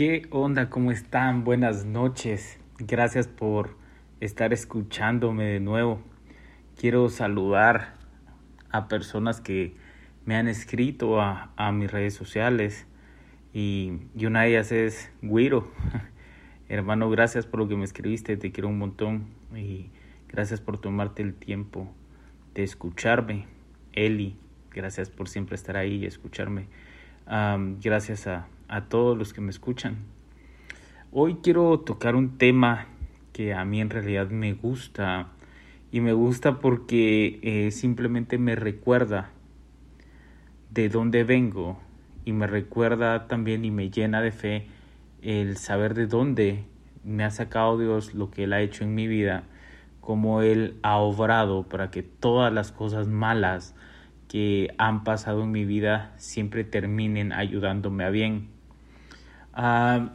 ¿Qué onda? ¿Cómo están? Buenas noches. Gracias por estar escuchándome de nuevo. Quiero saludar a personas que me han escrito a, mis redes sociales y, una de ellas es Guiro. Hermano, gracias por lo que me escribiste, te quiero un montón y gracias por tomarte el tiempo de escucharme. Eli, gracias por siempre estar ahí y escucharme. gracias a, a todos los que me escuchan. Hoy quiero tocar un tema que a mí en realidad me gusta y me gusta porque eh, simplemente me recuerda de dónde vengo y me recuerda también y me llena de fe el saber de dónde me ha sacado Dios lo que Él ha hecho en mi vida, como Él ha obrado para que todas las cosas malas que han pasado en mi vida siempre terminen ayudándome a bien. Ah,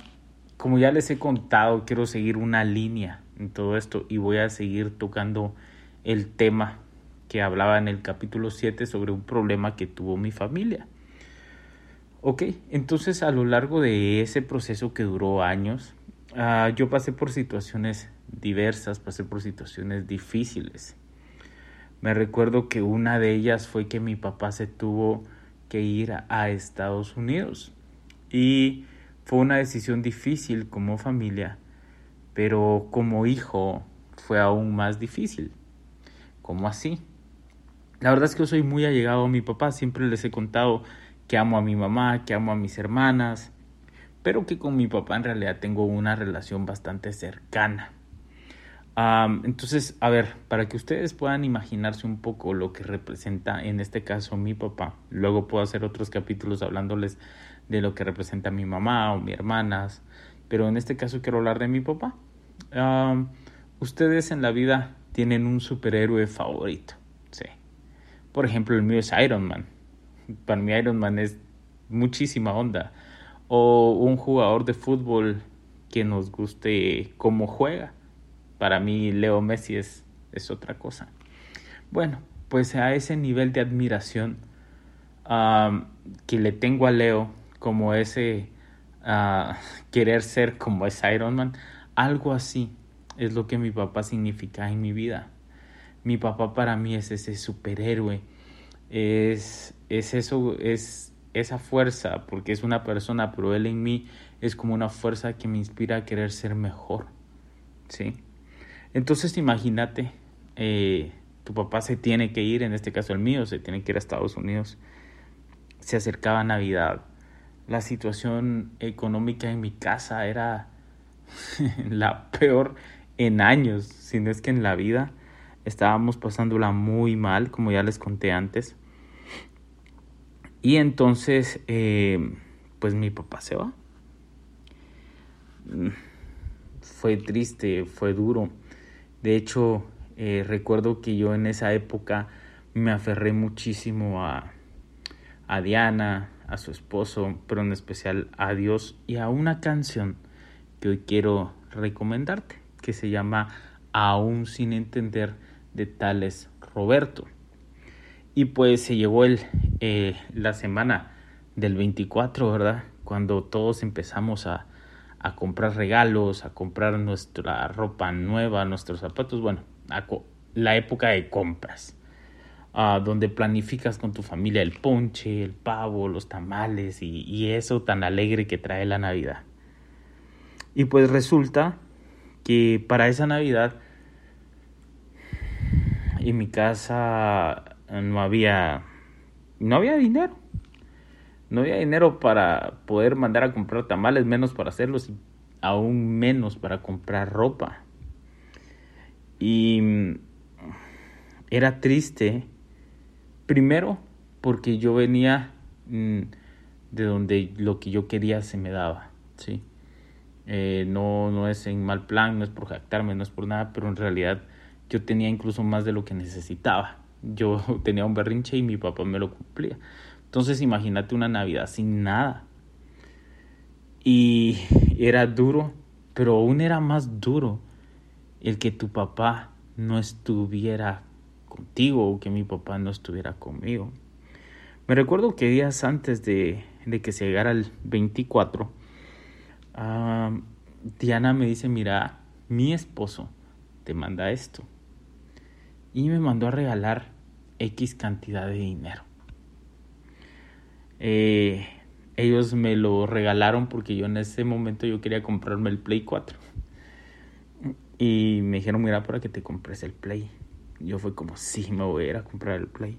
como ya les he contado, quiero seguir una línea en todo esto y voy a seguir tocando el tema que hablaba en el capítulo 7 sobre un problema que tuvo mi familia. Ok, entonces a lo largo de ese proceso que duró años, ah, yo pasé por situaciones diversas, pasé por situaciones difíciles. Me recuerdo que una de ellas fue que mi papá se tuvo que ir a Estados Unidos y fue una decisión difícil como familia, pero como hijo fue aún más difícil. ¿Cómo así? La verdad es que yo soy muy allegado a mi papá, siempre les he contado que amo a mi mamá, que amo a mis hermanas, pero que con mi papá en realidad tengo una relación bastante cercana. entonces, a ver, para que ustedes puedan imaginarse un poco lo que representa en este caso mi papá, luego puedo hacer otros capítulos hablándoles de lo que representa mi mamá o mi hermanas, pero en este caso quiero hablar de mi papá. ustedes en la vida tienen un superhéroe favorito, sí. Por ejemplo, el mío es Iron Man. Para mí Iron Man es muchísima onda. O un jugador de fútbol que nos guste cómo juega. Para mí Leo Messi es, es otra cosa. Bueno, pues a ese nivel de admiración que le tengo a Leo, como ese ah, querer ser como es Iron Man, algo así es lo que mi papá significa en mi vida. Mi papá para mí es ese superhéroe, es, es eso, es esa fuerza, porque es una persona, pero él en mí es como una fuerza que me inspira a querer ser mejor. ¿Sí? Entonces imagínate, eh, tu papá se tiene que ir, en este caso el mío, se tiene que ir a Estados Unidos. Se acercaba Navidad la situación económica en mi casa era la peor en años, si no es que en la vida estábamos pasándola muy mal, como ya les conté antes. Y entonces, eh, pues mi papá se va. Mm, fue triste, fue duro. De hecho, eh, recuerdo que yo en esa época me aferré muchísimo a, a Diana, a su esposo, pero en especial a Dios y a una canción que hoy quiero recomendarte, que se llama Aún sin entender de Tales Roberto. Y pues se llevó el, eh, la semana del 24, ¿verdad? Cuando todos empezamos a, a comprar regalos, a comprar nuestra ropa nueva, nuestros zapatos, bueno, la época de compras donde planificas con tu familia el ponche, el pavo, los tamales y, eso tan alegre que trae la Navidad. Y pues resulta que para esa Navidad en mi casa no había no había dinero. No había dinero para poder mandar a comprar tamales, menos para hacerlos y aún menos para comprar ropa. Y era triste Primero, porque yo venía mm, de donde lo que yo quería se me daba, ¿sí? Eh, no, no es en mal plan, no es por jactarme, no es por nada, pero en realidad yo tenía incluso más de lo que necesitaba. Yo tenía un berrinche y mi papá me lo cumplía. Entonces imagínate una Navidad sin nada. Y era duro, pero aún era más duro el que tu papá no estuviera contigo o que mi papá no estuviera conmigo. Me recuerdo que días antes de, que se llegara el 24, Diana me dice, mira, mi esposo te manda esto. Y me mandó a regalar X cantidad de dinero. Eh, ellos me lo regalaron porque yo en ese momento yo quería comprarme el Play 4. Y me dijeron, mira, para que te compres el Play. Yo fue como, sí, me voy a ir a comprar el Play.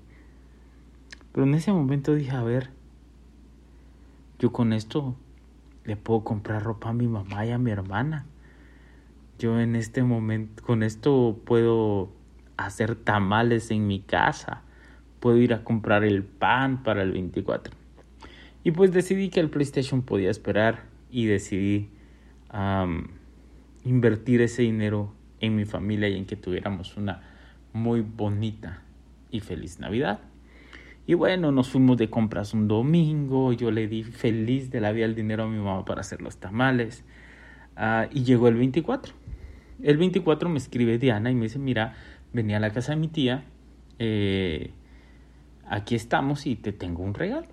Pero en ese momento dije, a ver, yo con esto le puedo comprar ropa a mi mamá y a mi hermana. Yo en este momento, con esto puedo hacer tamales en mi casa. Puedo ir a comprar el pan para el 24. Y pues decidí que el PlayStation podía esperar y decidí invertir ese dinero en mi familia y en que tuviéramos una muy bonita y feliz Navidad. Y bueno, nos fuimos de compras un domingo, yo le di feliz de la vida el dinero a mi mamá para hacer los tamales. Ah, y llegó el 24. El 24 me escribe Diana y me dice, mira, venía a la casa de mi tía, eh, aquí estamos y te tengo un regalo.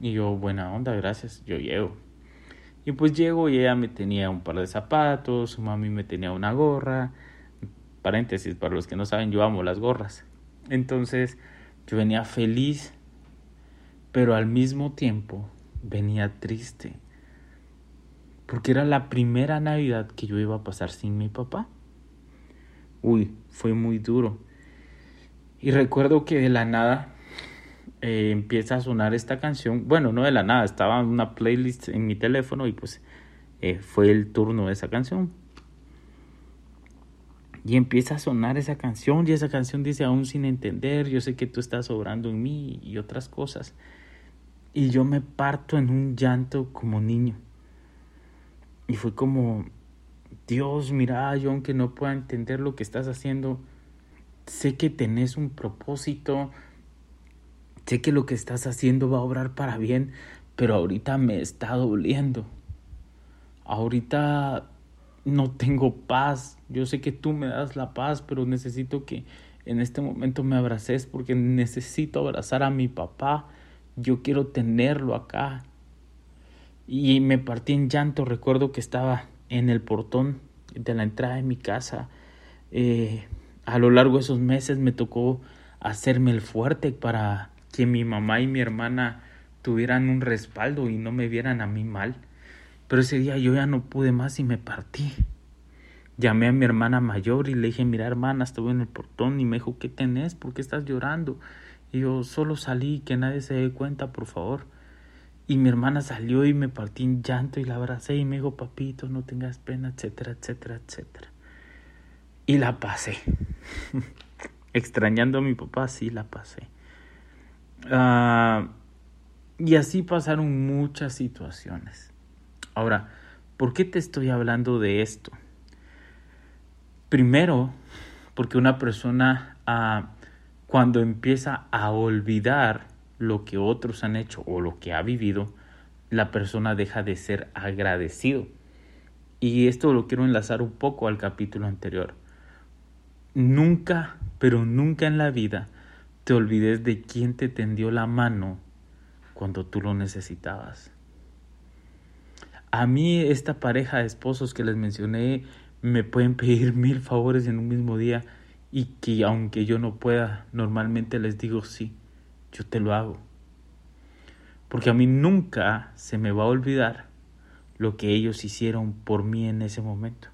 Y yo, buena onda, gracias, yo llego. Y pues llego y ella me tenía un par de zapatos, su mami me tenía una gorra. Paréntesis, para los que no saben, yo amo las gorras. Entonces, yo venía feliz, pero al mismo tiempo venía triste, porque era la primera Navidad que yo iba a pasar sin mi papá. Uy, fue muy duro. Y recuerdo que de la nada eh, empieza a sonar esta canción. Bueno, no de la nada, estaba en una playlist en mi teléfono y pues eh, fue el turno de esa canción. Y empieza a sonar esa canción y esa canción dice aún sin entender, yo sé que tú estás obrando en mí y otras cosas. Y yo me parto en un llanto como niño. Y fue como, Dios, mira, yo aunque no pueda entender lo que estás haciendo, sé que tenés un propósito, sé que lo que estás haciendo va a obrar para bien, pero ahorita me está doliendo. Ahorita no tengo paz. Yo sé que tú me das la paz, pero necesito que en este momento me abraces porque necesito abrazar a mi papá. Yo quiero tenerlo acá. Y me partí en llanto. Recuerdo que estaba en el portón de la entrada de mi casa. Eh, a lo largo de esos meses me tocó hacerme el fuerte para que mi mamá y mi hermana tuvieran un respaldo y no me vieran a mí mal. Pero ese día yo ya no pude más y me partí. Llamé a mi hermana mayor y le dije, mira hermana, estuve en el portón y me dijo, ¿qué tenés? ¿Por qué estás llorando? Y yo solo salí, que nadie se dé cuenta, por favor. Y mi hermana salió y me partí en llanto y la abracé y me dijo, papito, no tengas pena, etcétera, etcétera, etcétera. Y la pasé. Extrañando a mi papá, sí la pasé. Ah, y así pasaron muchas situaciones. Ahora, ¿por qué te estoy hablando de esto? Primero, porque una persona ah, cuando empieza a olvidar lo que otros han hecho o lo que ha vivido, la persona deja de ser agradecido. Y esto lo quiero enlazar un poco al capítulo anterior. Nunca, pero nunca en la vida te olvides de quién te tendió la mano cuando tú lo necesitabas. A mí esta pareja de esposos que les mencioné me pueden pedir mil favores en un mismo día y que aunque yo no pueda, normalmente les digo sí, yo te lo hago. Porque a mí nunca se me va a olvidar lo que ellos hicieron por mí en ese momento.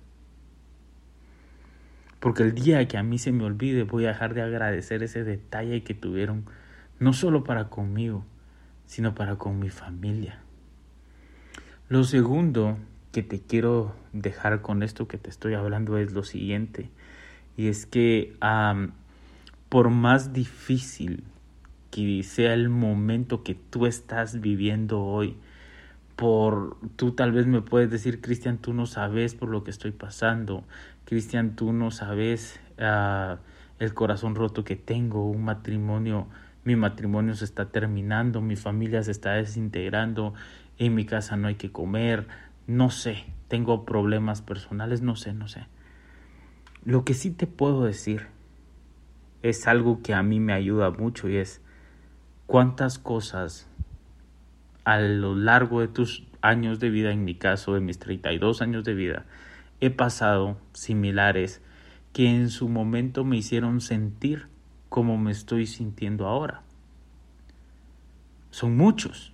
Porque el día que a mí se me olvide voy a dejar de agradecer ese detalle que tuvieron, no solo para conmigo, sino para con mi familia. Lo segundo que te quiero dejar con esto que te estoy hablando es lo siguiente. Y es que por más difícil que sea el momento que tú estás viviendo hoy, por tú tal vez me puedes decir, Cristian, tú no sabes por lo que estoy pasando. Cristian, tú no sabes ah, el corazón roto que tengo, un matrimonio, mi matrimonio se está terminando, mi familia se está desintegrando, en mi casa no hay que comer, no sé, tengo problemas personales, no sé, no sé. Lo que sí te puedo decir es algo que a mí me ayuda mucho y es cuántas cosas a lo largo de tus años de vida, en mi caso de mis 32 años de vida, he pasado similares que en su momento me hicieron sentir como me estoy sintiendo ahora. Son muchos.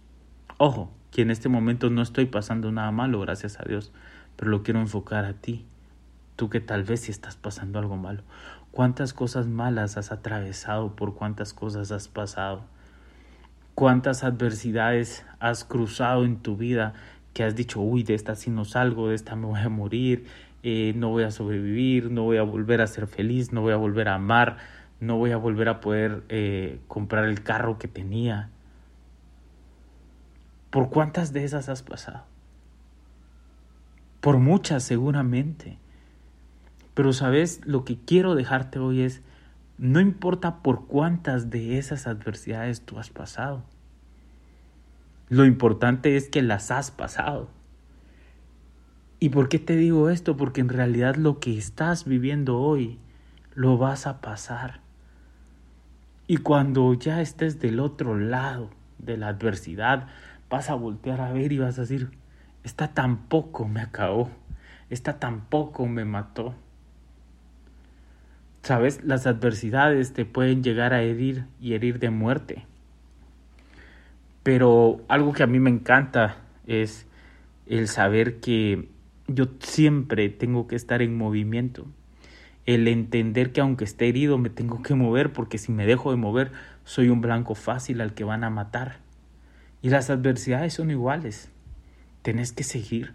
Ojo, que en este momento no estoy pasando nada malo, gracias a Dios, pero lo quiero enfocar a ti. Tú que tal vez si estás pasando algo malo. ¿Cuántas cosas malas has atravesado? ¿Por cuántas cosas has pasado? ¿Cuántas adversidades has cruzado en tu vida que has dicho, uy, de esta sí no salgo, de esta me voy a morir, eh, no voy a sobrevivir, no voy a volver a ser feliz, no voy a volver a amar, no voy a volver a poder eh, comprar el carro que tenía? ¿Por cuántas de esas has pasado? Por muchas seguramente. Pero sabes, lo que quiero dejarte hoy es, no importa por cuántas de esas adversidades tú has pasado. Lo importante es que las has pasado. ¿Y por qué te digo esto? Porque en realidad lo que estás viviendo hoy lo vas a pasar. Y cuando ya estés del otro lado de la adversidad, vas a voltear a ver y vas a decir, esta tampoco me acabó, esta tampoco me mató. Sabes, las adversidades te pueden llegar a herir y herir de muerte. Pero algo que a mí me encanta es el saber que yo siempre tengo que estar en movimiento. El entender que aunque esté herido me tengo que mover porque si me dejo de mover soy un blanco fácil al que van a matar. Y las adversidades son iguales. Tenés que seguir,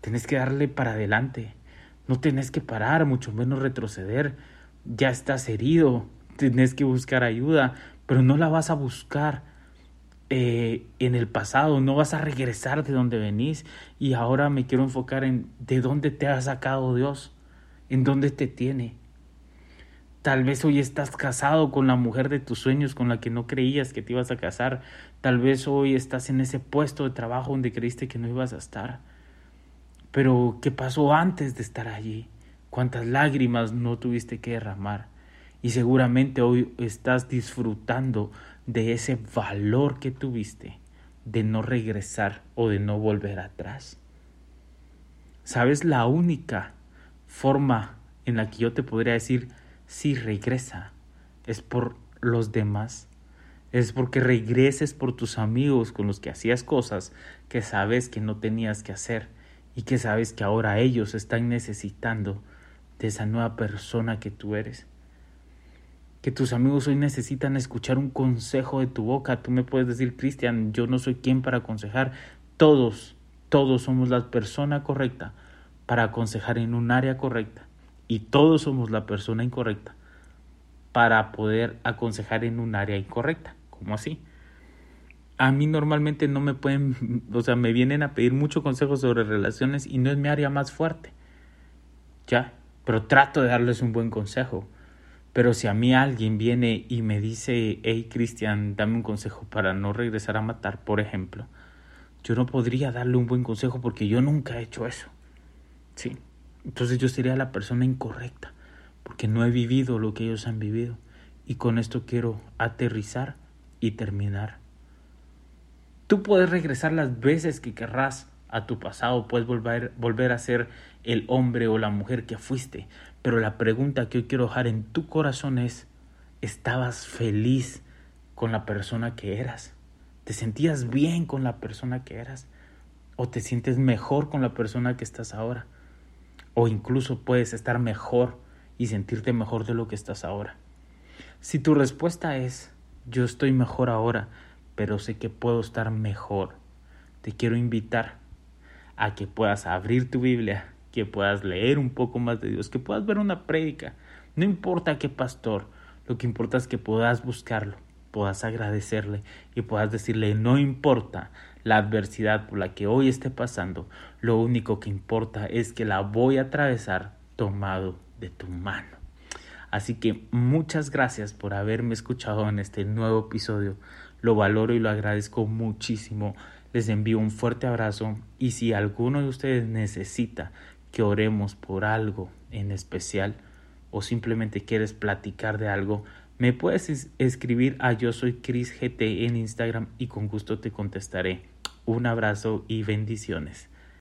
tenés que darle para adelante. No tenés que parar, mucho menos retroceder. Ya estás herido, tenés que buscar ayuda, pero no la vas a buscar eh, en el pasado, no vas a regresar de donde venís. Y ahora me quiero enfocar en de dónde te ha sacado Dios, en dónde te tiene. Tal vez hoy estás casado con la mujer de tus sueños con la que no creías que te ibas a casar. Tal vez hoy estás en ese puesto de trabajo donde creíste que no ibas a estar. Pero ¿qué pasó antes de estar allí? ¿Cuántas lágrimas no tuviste que derramar? Y seguramente hoy estás disfrutando de ese valor que tuviste de no regresar o de no volver atrás. ¿Sabes la única forma en la que yo te podría decir si regresa, es por los demás. Es porque regreses por tus amigos con los que hacías cosas que sabes que no tenías que hacer y que sabes que ahora ellos están necesitando de esa nueva persona que tú eres. Que tus amigos hoy necesitan escuchar un consejo de tu boca. Tú me puedes decir, Cristian, yo no soy quien para aconsejar. Todos, todos somos la persona correcta para aconsejar en un área correcta y todos somos la persona incorrecta para poder aconsejar en un área incorrecta. ¿Cómo así? A mí normalmente no me pueden, o sea, me vienen a pedir mucho consejo sobre relaciones y no es mi área más fuerte. Ya, pero trato de darles un buen consejo. Pero si a mí alguien viene y me dice, hey Cristian, dame un consejo para no regresar a matar, por ejemplo, yo no podría darle un buen consejo porque yo nunca he hecho eso. Sí, entonces yo sería la persona incorrecta, porque no he vivido lo que ellos han vivido. Y con esto quiero aterrizar y terminar. Tú puedes regresar las veces que querrás a tu pasado, puedes volver, volver a ser el hombre o la mujer que fuiste, pero la pregunta que hoy quiero dejar en tu corazón es, ¿estabas feliz con la persona que eras? ¿Te sentías bien con la persona que eras? ¿O te sientes mejor con la persona que estás ahora? O incluso puedes estar mejor y sentirte mejor de lo que estás ahora. Si tu respuesta es yo estoy mejor ahora, pero sé que puedo estar mejor, te quiero invitar a que puedas abrir tu Biblia, que puedas leer un poco más de Dios, que puedas ver una prédica. No importa qué pastor, lo que importa es que puedas buscarlo, puedas agradecerle y puedas decirle, no importa la adversidad por la que hoy esté pasando, lo único que importa es que la voy a atravesar tomado de tu mano. Así que muchas gracias por haberme escuchado en este nuevo episodio. Lo valoro y lo agradezco muchísimo. Les envío un fuerte abrazo y si alguno de ustedes necesita que oremos por algo en especial o simplemente quieres platicar de algo, me puedes escribir a yo soy Chris GT en Instagram y con gusto te contestaré. Un abrazo y bendiciones.